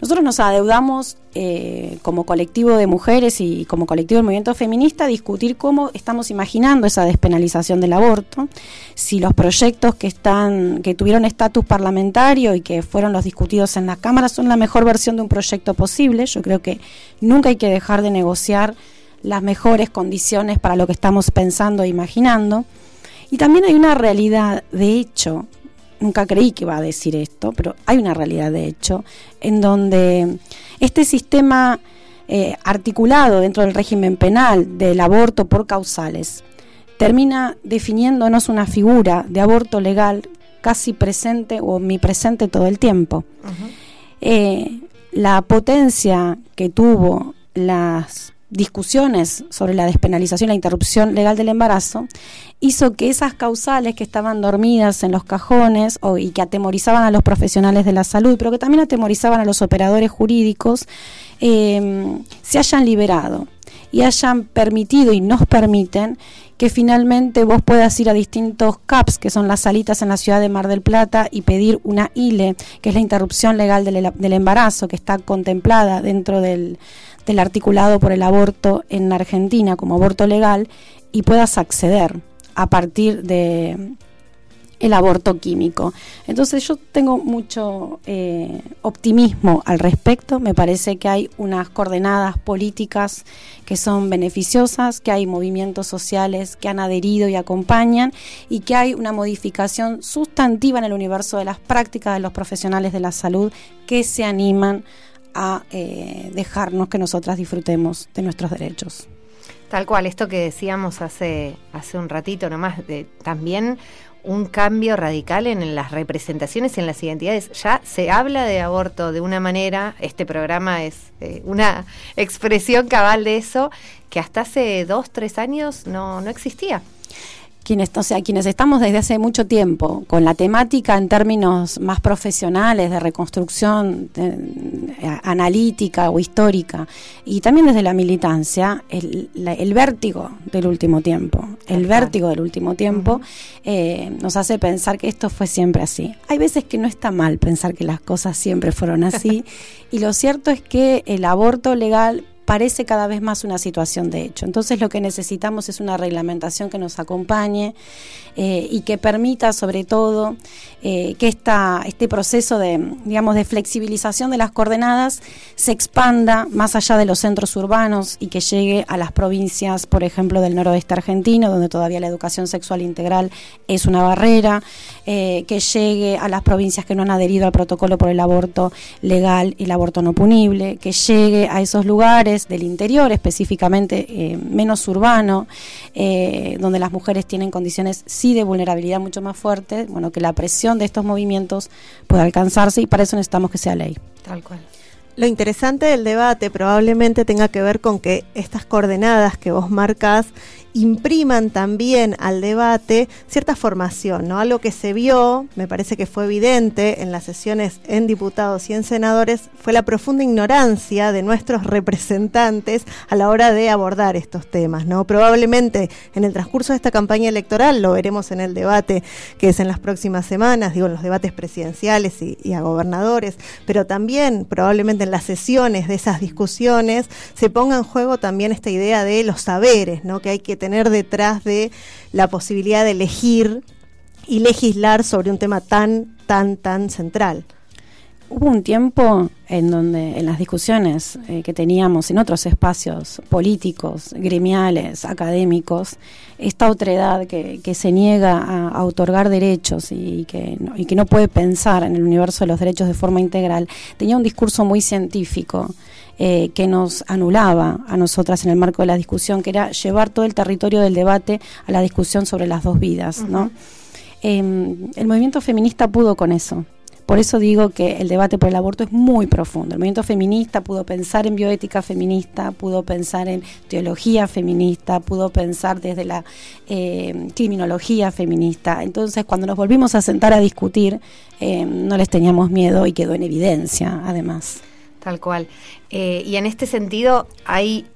nosotros nos adeudamos eh, como colectivo de mujeres y como colectivo del movimiento feminista a discutir cómo estamos imaginando esa despenalización del aborto, si los proyectos que están, que tuvieron estatus parlamentario y que fueron los discutidos en la Cámara son la mejor versión de un proyecto posible. Yo creo que nunca hay que dejar de negociar las mejores condiciones para lo que estamos pensando e imaginando. Y también hay una realidad, de hecho, nunca creí que iba a decir esto, pero hay una realidad de hecho, en donde este sistema eh, articulado dentro del régimen penal del aborto por causales termina definiéndonos una figura de aborto legal casi presente o omnipresente todo el tiempo. Eh, la potencia que tuvo las discusiones sobre la despenalización la interrupción legal del embarazo hizo que esas causales que estaban dormidas en los cajones o, y que atemorizaban a los profesionales de la salud, pero que también atemorizaban a los operadores jurídicos, eh, se hayan liberado y hayan permitido y nos permiten que finalmente vos puedas ir a distintos CAPS, que son las salitas en la ciudad de Mar del Plata, y pedir una ILE, que es la interrupción legal del embarazo, que está contemplada dentro del, del articulado por el aborto en Argentina como aborto legal, y puedas acceder a partir de el aborto químico. Entonces yo tengo mucho eh, optimismo al respecto, me parece que hay unas coordenadas políticas que son beneficiosas, que hay movimientos sociales que han adherido y acompañan y que hay una modificación sustantiva en el universo de las prácticas de los profesionales de la salud que se animan eh, dejarnos que nosotras disfrutemos de nuestros derechos. Tal cual, esto que decíamos hace, hace un ratito nomás, también un cambio radical en las representaciones en las identidades. Ya se habla de aborto de una manera, este programa es eh, una *laughs* expresión cabal de eso, que hasta hace dos, tres años no, no existía. Quienes, o sea, quienes estamos desde hace mucho tiempo con la temática en términos más profesionales de reconstrucción de, analítica o histórica y también desde la militancia, el, la, el vértigo del último tiempo, el vértigo del último tiempo uh -huh. eh, nos hace pensar que esto fue siempre así. Hay veces que no está mal pensar que las cosas siempre fueron así *laughs* y lo cierto es que el aborto legal parece cada vez más una situación de hecho. Entonces lo que necesitamos es una reglamentación que nos acompañe eh, y que permita sobre todo eh, que esta, este proceso de, digamos, de flexibilización de las coordenadas se expanda más allá de los centros urbanos y que llegue a las provincias, por ejemplo, del noroeste argentino, donde todavía la educación sexual integral es una barrera, eh, que llegue a las provincias que no han adherido al protocolo por el aborto legal y el aborto no punible, que llegue a esos lugares del interior, específicamente eh, menos urbano, eh, donde las mujeres tienen condiciones sí de vulnerabilidad mucho más fuertes, bueno, que la presión de estos movimientos pueda alcanzarse y para eso necesitamos que sea ley. Tal cual. Lo interesante del debate probablemente tenga que ver con que estas coordenadas que vos marcas impriman también al debate cierta formación, ¿no? Algo que se vio, me parece que fue evidente en las sesiones en diputados y en senadores, fue la profunda ignorancia de nuestros representantes a la hora de abordar estos temas, ¿no? Probablemente en el transcurso de esta campaña electoral, lo veremos en el debate que es en las próximas semanas, digo, en los debates presidenciales y, y a gobernadores, pero también probablemente en las sesiones de esas discusiones se ponga en juego también esta idea de los saberes, ¿no? Que hay que tener detrás de la posibilidad de elegir y legislar sobre un tema tan, tan, tan central. Hubo un tiempo en donde en las discusiones eh, que teníamos en otros espacios políticos, gremiales, académicos, esta otredad que, que se niega a, a, otorgar derechos y que, no, y que no puede pensar en el universo de los derechos de forma integral, tenía un discurso muy científico eh, que nos anulaba a nosotras en el marco de la discusión, que era llevar todo el territorio del debate a la discusión sobre las dos vidas. Uh -huh. ¿no? eh, el movimiento feminista pudo con eso. Por eso digo que el debate por el aborto es muy profundo. El movimiento feminista pudo pensar en bioética feminista, pudo pensar en teología feminista, pudo pensar desde la eh, criminología feminista. Entonces, cuando nos volvimos a sentar a discutir, eh, no les teníamos miedo y quedó en evidencia, además. Tal cual. Eh, y en este sentido, hay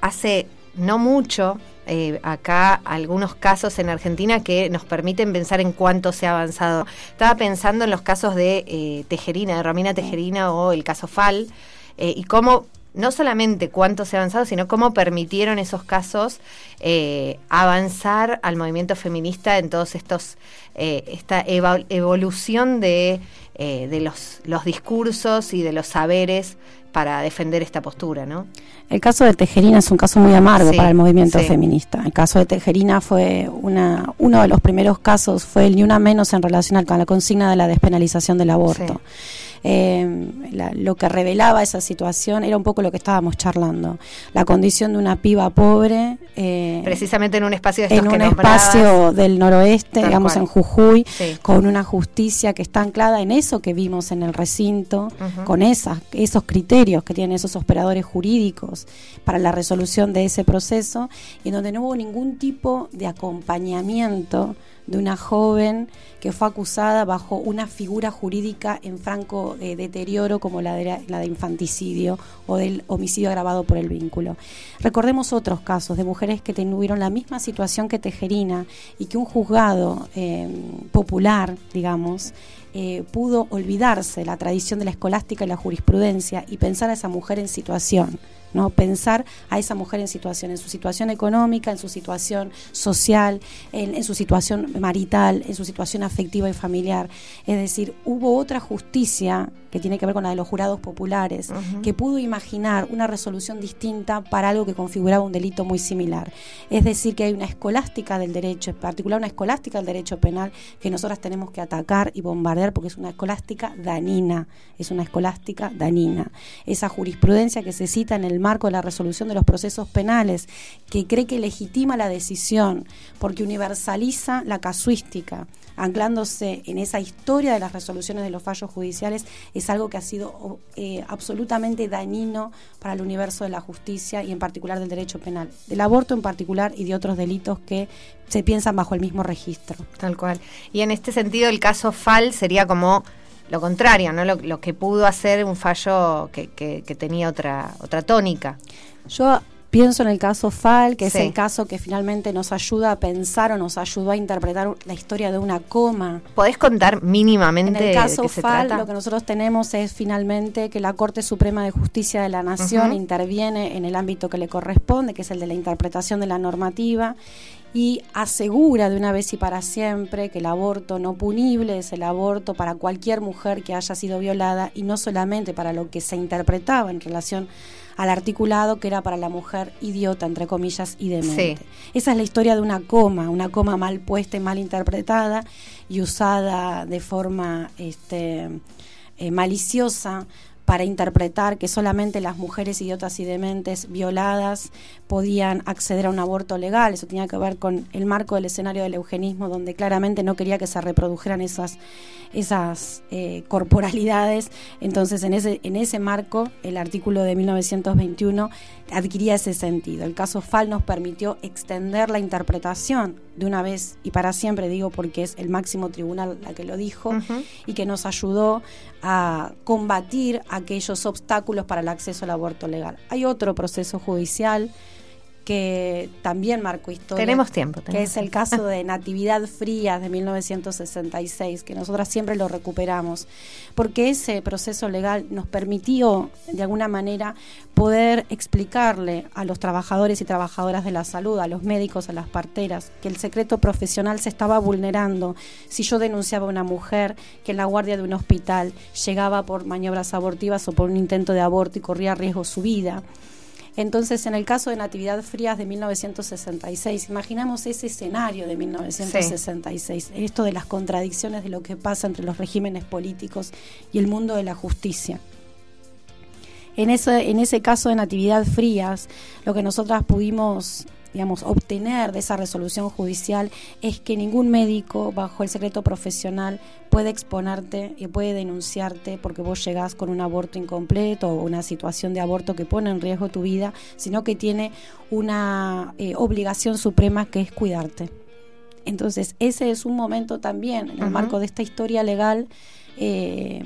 hace no mucho eh, acá algunos casos en Argentina que nos permiten pensar en cuánto se ha avanzado. Estaba pensando en los casos de eh, Tejerina, de Romina Tejerina o el caso Fal, eh, y cómo no solamente cuánto se ha avanzado, sino cómo permitieron esos casos eh, avanzar al movimiento feminista en todos estos, eh, esta ev evolución de, de los, los discursos y de los saberes para defender esta postura, ¿no? El caso de Tejerina es un caso muy amargo sí, para el movimiento sí. feminista. El caso de Tejerina fue una, uno de los primeros casos, fue el ni una menos en relación con la consigna de la despenalización del aborto. Sí eh, la, lo que revelaba esa situación era un poco lo que estábamos charlando. La condición de una piba pobre. Eh, Precisamente en un espacio de En un espacio del noroeste, Tal digamos cual. en Jujuy, sí. con una justicia que está anclada en eso que vimos en el recinto, uh -huh. con esas, esos criterios que tienen esos operadores jurídicos para la resolución de ese proceso, y donde no hubo ningún tipo de acompañamiento de una joven que fue acusada bajo una figura jurídica en franco eh, deterioro como la de, la de infanticidio o del homicidio agravado por el vínculo. Recordemos otros casos de mujeres que tuvieron la misma situación que Tejerina y que un juzgado eh, popular, digamos, eh, pudo olvidarse la tradición de la escolástica y la jurisprudencia y pensar a esa mujer en situación. ¿no? Pensar a esa mujer en situación, en su situación económica, en su situación social, en, en, su situación marital, en su situación afectiva y familiar. Es decir, hubo otra justicia que tiene que ver con la de los jurados populares, uh -huh. que pudo imaginar una resolución distinta para algo que configuraba un delito muy similar. Es decir, que hay una escolástica del derecho, en particular una escolástica del derecho penal, que nosotras tenemos que atacar y bombardear porque es una escolástica danina, es una escolástica danina. Esa jurisprudencia que se cita en el marco de la resolución de los procesos penales, que cree que legitima la decisión porque universaliza la casuística, anclándose en esa historia de las resoluciones de los fallos judiciales, es algo que ha sido eh, absolutamente dañino para el universo de la justicia y en particular del derecho penal, del aborto en particular y de otros delitos que se piensan bajo el mismo registro. Tal cual. Y en este sentido el caso FAL sería como lo contrario, ¿no? Lo, lo que pudo hacer un fallo que, que, que tenía otra, otra tónica. Yo Pienso en el caso Fal, que Sí. es el caso que finalmente nos ayuda a pensar o nos ayudó a interpretar la historia de una coma. ¿Podés contar En mínimamente el caso de qué se FAL, trata? lo que nosotros tenemos es finalmente que la Corte Suprema de Justicia de la Nación interviene en el ámbito que le corresponde, que es el de la interpretación de la normativa, y asegura de una vez y para siempre que el aborto no punible es el aborto para cualquier mujer que haya sido violada y no solamente para lo que se interpretaba en relación al articulado que era para la mujer idiota, entre comillas, y demente. Sí. Esa es la historia de una coma, una coma mal puesta y mal interpretada y usada de forma este, eh, maliciosa para interpretar que solamente las mujeres idiotas y dementes violadas podían acceder a un aborto legal. Eso tenía que ver con el marco del escenario del eugenismo, donde claramente no quería que se reprodujeran esas, esas eh, corporalidades. Entonces, en ese, en ese marco, el artículo de 1921 adquiría ese sentido. El caso FAL nos permitió extender la interpretación de una vez y para siempre, digo porque es el máximo tribunal la que lo dijo, y que nos ayudó a combatir aquellos obstáculos para el acceso al aborto legal. Hay otro proceso judicial que también marcó historia. Tenemos tiempo, Que es el caso de Natividad Frías de 1966, que nosotras siempre lo recuperamos, porque ese proceso legal nos permitió, de alguna manera, poder explicarle a los trabajadores y trabajadoras de la salud, a los médicos, a las parteras, que el secreto profesional se estaba vulnerando si yo denunciaba a una mujer que en la guardia de un hospital llegaba por maniobras abortivas o por un intento de aborto y corría riesgo su vida. Entonces, en el caso de Natividad Frías de 1966, imaginamos ese escenario de 1966, esto de las contradicciones de lo que pasa entre los regímenes políticos y el mundo de la justicia. En ese, en ese caso de Natividad Frías, lo que nosotras pudimos digamos, obtener de esa resolución judicial es que ningún médico bajo el secreto profesional puede exponerte y puede denunciarte porque vos llegás con un aborto incompleto o una situación de aborto que pone en riesgo tu vida, sino que tiene una eh, obligación suprema que es cuidarte. Entonces, ese es un momento también, en el marco de esta historia legal, eh,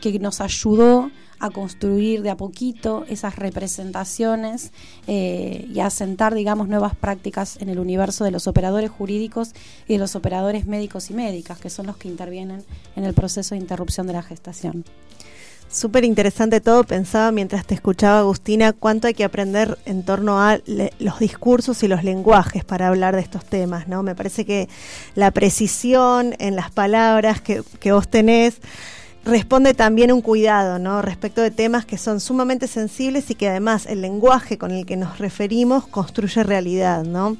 que nos ayudó a construir de a poquito esas representaciones eh, y a asentar, digamos, nuevas prácticas en el universo de los operadores jurídicos y de los operadores médicos y médicas, que son los que intervienen en el proceso de interrupción de la gestación. Súper interesante todo. Pensaba mientras te escuchaba, Agustina, cuánto hay que aprender en torno a los discursos y los lenguajes para hablar de estos temas, ¿no? Me parece que la precisión en las palabras que, que vos tenés responde también un cuidado, ¿no? Respecto de temas que son sumamente sensibles y que además el lenguaje con el que nos referimos construye realidad, ¿no?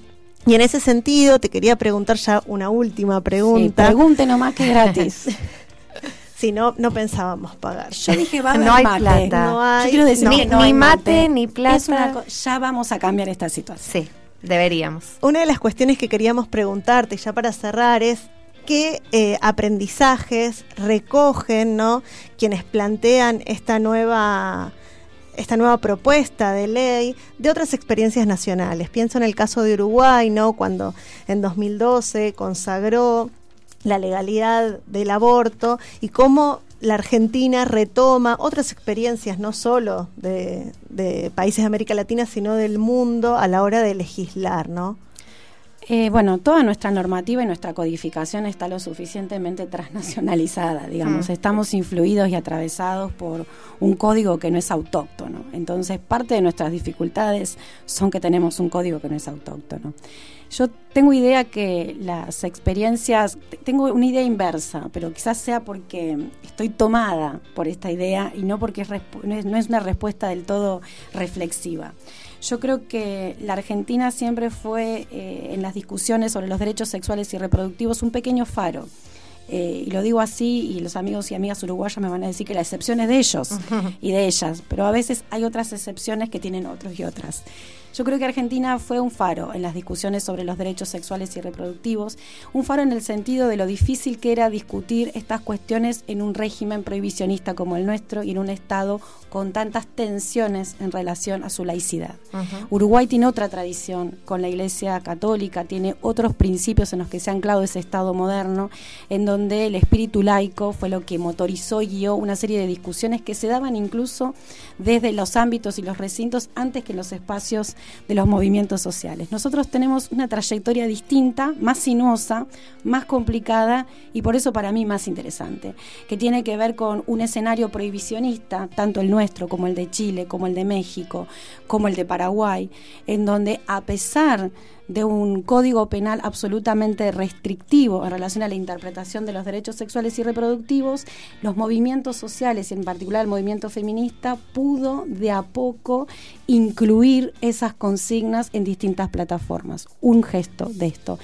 Y en ese sentido, te quería preguntar ya una última Sí, pregunta. pregunte nomás que es gratis. *laughs* si no, no pensábamos pagar. Yo dije, va a haber No hay mate. plata. No hay- Yo quiero decir ni- no ni mate, ni plata. Es una co- ya vamos a cambiar esta situación. Sí, deberíamos. Una de las cuestiones que queríamos preguntarte, ya para cerrar, es qué eh, aprendizajes recogen ¿no? quienes plantean esta nueva, esta nueva propuesta de ley de otras experiencias nacionales. Pienso en el caso de Uruguay, ¿no? cuando en 2012 consagró la legalidad del aborto y cómo la Argentina retoma otras experiencias, no solo de, de países de América Latina, sino del mundo a la hora de legislar, ¿no? Eh, bueno, toda nuestra normativa y nuestra codificación está lo suficientemente transnacionalizada, digamos. Mm. Estamos influidos y atravesados por un código que no es autóctono. Entonces, parte de nuestras dificultades son que tenemos un código que no es autóctono. Yo tengo idea que las experiencias, te- tengo una idea inversa, pero quizás sea porque estoy tomada por esta idea y no porque es, no es una respuesta del todo reflexiva. Yo creo que la Argentina siempre fue eh, en las discusiones sobre los derechos sexuales y reproductivos un pequeño faro. Eh, y lo digo así, y los amigos y amigas uruguayas me van a decir que la excepción es de ellos y de ellas, pero a veces hay otras excepciones que tienen otros y otras. Yo creo que Argentina fue un faro en las discusiones sobre los derechos sexuales y reproductivos, un faro en el sentido de lo difícil que era discutir estas cuestiones en un régimen prohibicionista como el nuestro y en un Estado con tantas tensiones en relación a su laicidad. Uruguay tiene otra tradición con la Iglesia Católica, tiene otros principios en los que se ha anclado ese Estado moderno, en donde el espíritu laico fue lo que motorizó y guió una serie de discusiones que se daban incluso desde los ámbitos y los recintos antes que en los espacios de los movimientos sociales. Nosotros tenemos una trayectoria distinta, más sinuosa, más complicada y por eso para mí más interesante, que tiene que ver con un escenario prohibicionista, tanto el nuestro como el de Chile, como el de México, como el de Paraguay, en donde a pesar de un código penal absolutamente restrictivo en relación a la interpretación de los derechos sexuales y reproductivos, los movimientos sociales y en particular el movimiento feminista pudo de a poco incluir esas consignas en distintas plataformas. Un gesto de esto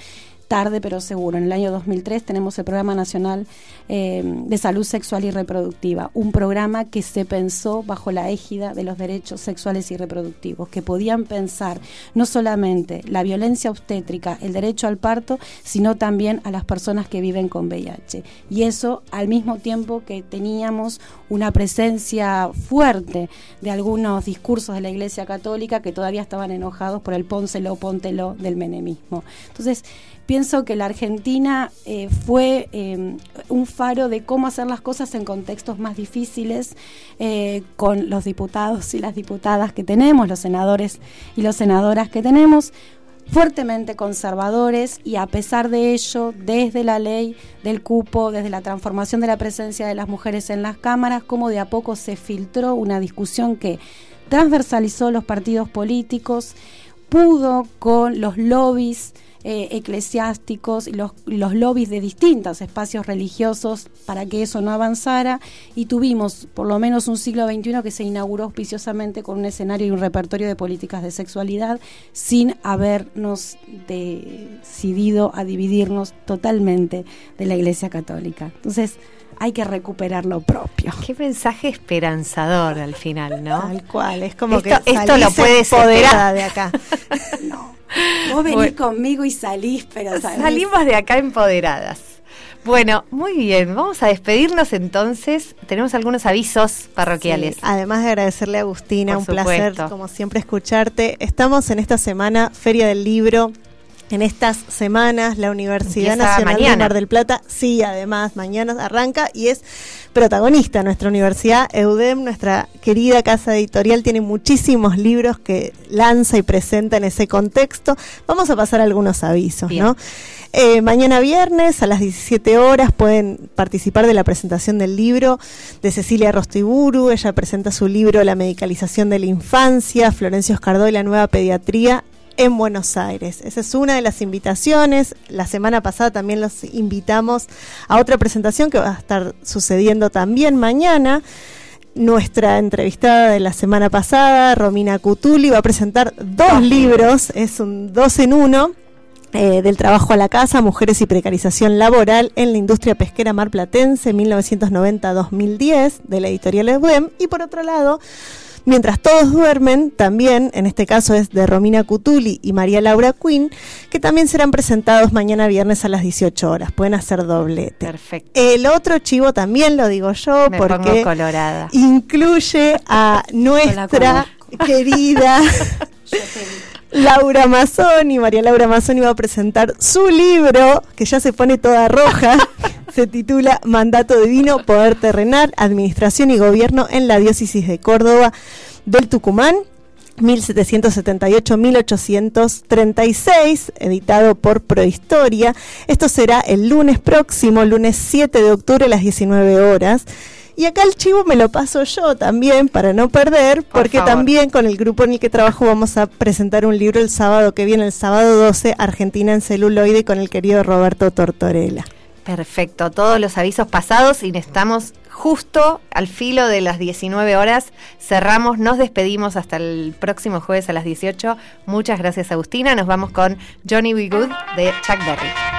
tarde pero seguro. En el año 2003 tenemos el Programa Nacional eh, de Salud Sexual y Reproductiva, un programa que se pensó bajo la égida de los derechos sexuales y reproductivos, que podían pensar no solamente la violencia obstétrica, el derecho al parto, sino también a las personas que viven con VIH. Y eso al mismo tiempo que teníamos una presencia fuerte de algunos discursos de la Iglesia Católica que todavía estaban enojados por el pónselo, póntelo del menemismo. Entonces, pienso que la Argentina eh, fue eh, un faro de cómo hacer las cosas en contextos más difíciles eh, con los diputados y las diputadas que tenemos, los senadores y las senadoras que tenemos fuertemente conservadores y a pesar de ello, desde la ley del cupo, desde la transformación de la presencia de las mujeres en las cámaras, como de a poco se filtró una discusión que transversalizó los partidos políticos, pudo con los lobbies eh, eclesiásticos y los, los lobbies de distintos espacios religiosos para que eso no avanzara y tuvimos por lo menos un siglo XXI que se inauguró auspiciosamente con un escenario y un repertorio de políticas de sexualidad sin habernos decidido a dividirnos totalmente de la Iglesia Católica. Entonces, hay que recuperar lo propio. Qué mensaje esperanzador al final, ¿no? Tal cual, es como esto, que esto lo puedes empoderada de acá. *laughs* no. Vos venís conmigo y salís, pero salimos de acá empoderadas. Bueno, muy bien, vamos a despedirnos entonces. Tenemos algunos avisos parroquiales. además de agradecerle a Agustina, un placer como siempre escucharte. Estamos en esta semana Feria del Libro en estas semanas la Universidad Nacional de Mar del Plata, sí, además, mañana arranca y es protagonista nuestra universidad. EUDEM, nuestra querida casa editorial, tiene muchísimos libros que lanza y presenta en ese contexto. Vamos a pasar algunos avisos, ¿no? Eh, mañana viernes a las 17 horas pueden participar de la presentación del libro de Cecilia Rostiburu. Ella presenta su libro La medicalización de la infancia, Florencio Escardó y la nueva pediatría en Buenos Aires. Esa es una de las invitaciones. La semana pasada también los invitamos a otra presentación que va a estar sucediendo también mañana. Nuestra entrevistada de la semana pasada, Romina Cutuli, va a presentar dos libros, es un dos en uno, eh, del trabajo a la casa, mujeres y precarización laboral en la industria pesquera marplatense 1990-2010 de la editorial EBUEM. Y por otro lado, Mientras todos duermen, también, en este caso es de Romina Cutuli y María Laura Quinn, que también serán presentados mañana viernes a las 18 horas. Pueden hacer doblete. Perfecto. El otro chivo también lo digo yo porque incluye a nuestra *laughs* querida Laura Mazzoni. María Laura Mazzoni va a presentar su libro, que ya se pone toda roja. *laughs* se titula Mandato Divino, Poder Terrenal, Administración y Gobierno en la Diócesis de Córdoba del Tucumán. 1778-1836, editado por Prohistoria. Esto será el lunes próximo, lunes 7 de octubre a las 19 horas. Y acá el chivo me lo paso yo también para no perder, porque también con el grupo en el que trabajo vamos a presentar un libro el sábado que viene, el sábado 12, Argentina en celuloide, con el querido Roberto Tortorella. Perfecto, todos los avisos pasados y estamos justo al filo de las 19 horas. Cerramos, nos despedimos hasta el próximo jueves a las 18. Muchas gracias Agustina, nos vamos con Johnny Be Good de Chuck Berry.